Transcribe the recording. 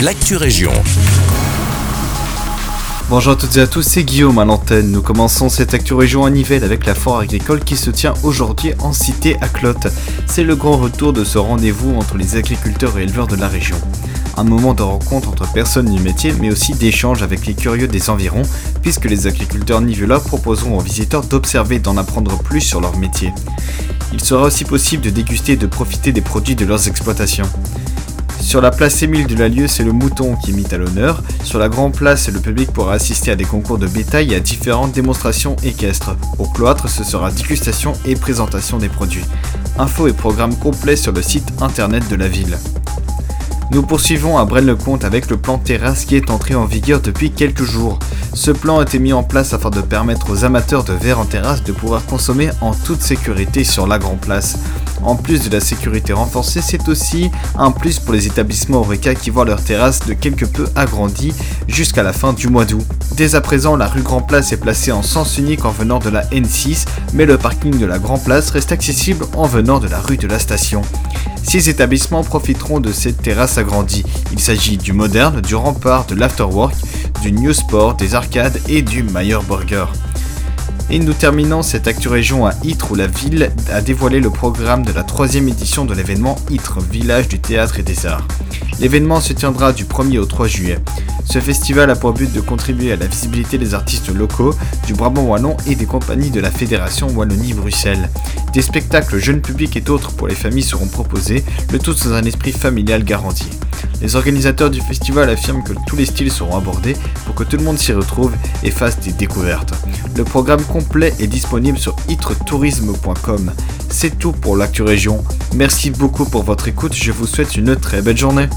l'actu région. Bonjour à toutes et à tous, c'est Guillaume à l'antenne. Nous commençons cette Actu Région à Nivelles avec la foire agricole qui se tient aujourd'hui en cité à Clotte. C'est le grand retour de ce rendez-vous entre les agriculteurs et éleveurs de la région. Un moment de rencontre entre personnes du métier mais aussi d'échange avec les curieux des environs puisque les agriculteurs nivellois proposeront aux visiteurs d'observer et d'en apprendre plus sur leur métier. Il sera aussi possible de déguster et de profiter des produits de leurs exploitations. Sur la place Émile de la Lieu, c'est le mouton qui est mis à l'honneur. Sur la grande place, le public pourra assister à des concours de bétail et à différentes démonstrations équestres. Au cloître, ce sera dégustation et présentation des produits. Infos et programmes complets sur le site internet de la ville. Nous poursuivons à Braine-le-Comte avec le plan terrasse qui est entré en vigueur depuis quelques jours. Ce plan a été mis en place afin de permettre aux amateurs de verre en terrasse de pouvoir consommer en toute sécurité sur la Grand Place. En plus de la sécurité renforcée, c'est aussi un plus pour les établissements Oreca qui voient leur terrasse de quelque peu agrandie jusqu'à la fin du mois d'août. Dès à présent, la rue Grand Place est placée en sens unique en venant de la N6, mais le parking de la Grand Place reste accessible en venant de la rue de la Station. Six établissements profiteront de cette terrasse agrandie. Il s'agit du Moderne, du Rempart, de l'Afterwork, du New Sport, des Arcades et du Meyer Burger. Et nous terminons cette Actu Région à Ytre où la ville a dévoilé le programme de la troisième édition de l'événement Ytre, village du théâtre et des arts. L'événement se tiendra du 1er au 3 juillet. Ce festival a pour but de contribuer à la visibilité des artistes locaux, du Brabant Wallon et des compagnies de la Fédération Wallonie-Bruxelles. Des spectacles jeunes publics et d'autres pour les familles seront proposés, le tout dans un esprit familial garanti. Les organisateurs du festival affirment que tous les styles seront abordés pour que tout le monde s'y retrouve et fasse des découvertes. Le programme complet est disponible sur itretourisme.com. C'est tout pour l'actu région. Merci beaucoup pour votre écoute, je vous souhaite une très belle journée.